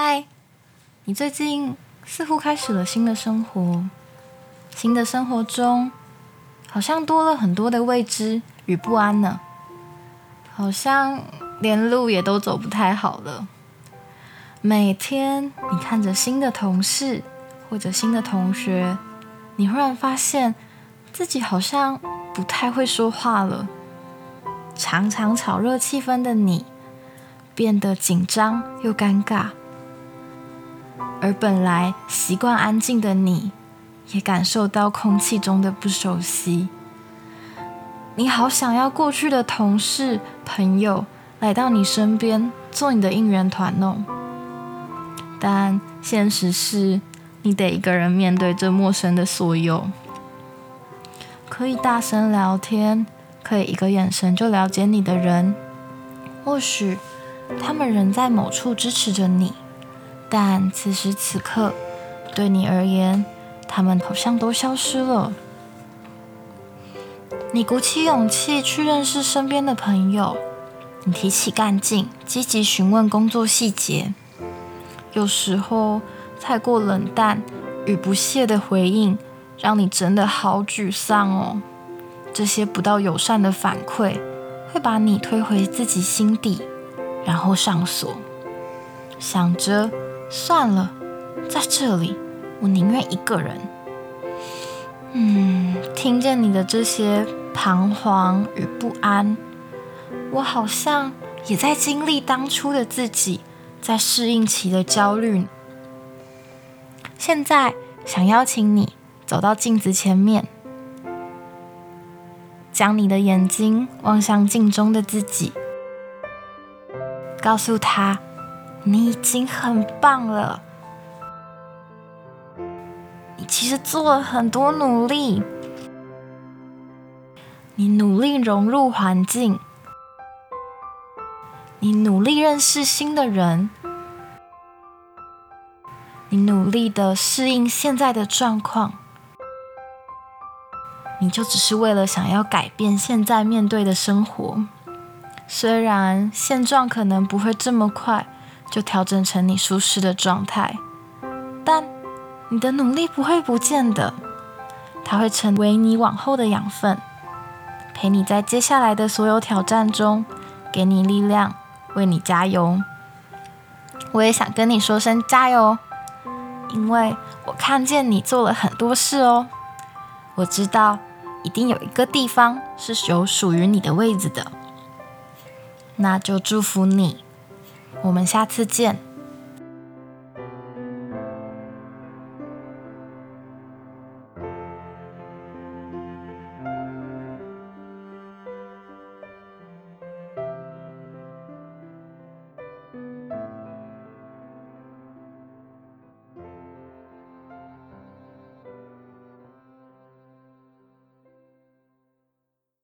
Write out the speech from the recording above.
嗨，你最近似乎开始了新的生活，新的生活中好像多了很多的未知与不安呢，好像连路也都走不太好了。每天你看着新的同事或者新的同学，你忽然发现自己好像不太会说话了，常常炒热气氛的你变得紧张又尴尬，而本来习惯安静的你，也感受到空气中的不熟悉。你好想要过去的同事朋友来到你身边做你的应援团哦。但现实是，你得一个人面对这陌生的所有。可以大声聊天，可以一个眼神就了解你的人，或许他们仍在某处支持着你，但此时此刻，对你而言，他们好像都消失了。你鼓起勇气去认识身边的朋友，你提起干劲，积极询问工作细节。有时候太过冷淡与不屑的回应，让你真的好沮丧哦。这些不到友善的反馈，会把你推回自己心底，然后上锁，想着算了，在这里我宁愿一个人。嗯，听见你的这些彷徨与不安，我好像也在经历当初的自己。在适应期的焦虑，现在想邀请你走到镜子前面，将你的眼睛望向镜中的自己，告诉他你已经很棒了。你其实做了很多努力，你努力融入环境。你努力认识新的人，你努力的适应现在的状况，你就只是为了想要改变现在面对的生活。虽然现状可能不会这么快就调整成你舒适的状态，但你的努力不会不见的，它会成为你往后的养分，陪你在接下来的所有挑战中，给你力量。为你加油！我也想跟你说声加油，因为我看见你做了很多事哦。我知道一定有一个地方是有属于你的位置的，那就祝福你。我们下次见。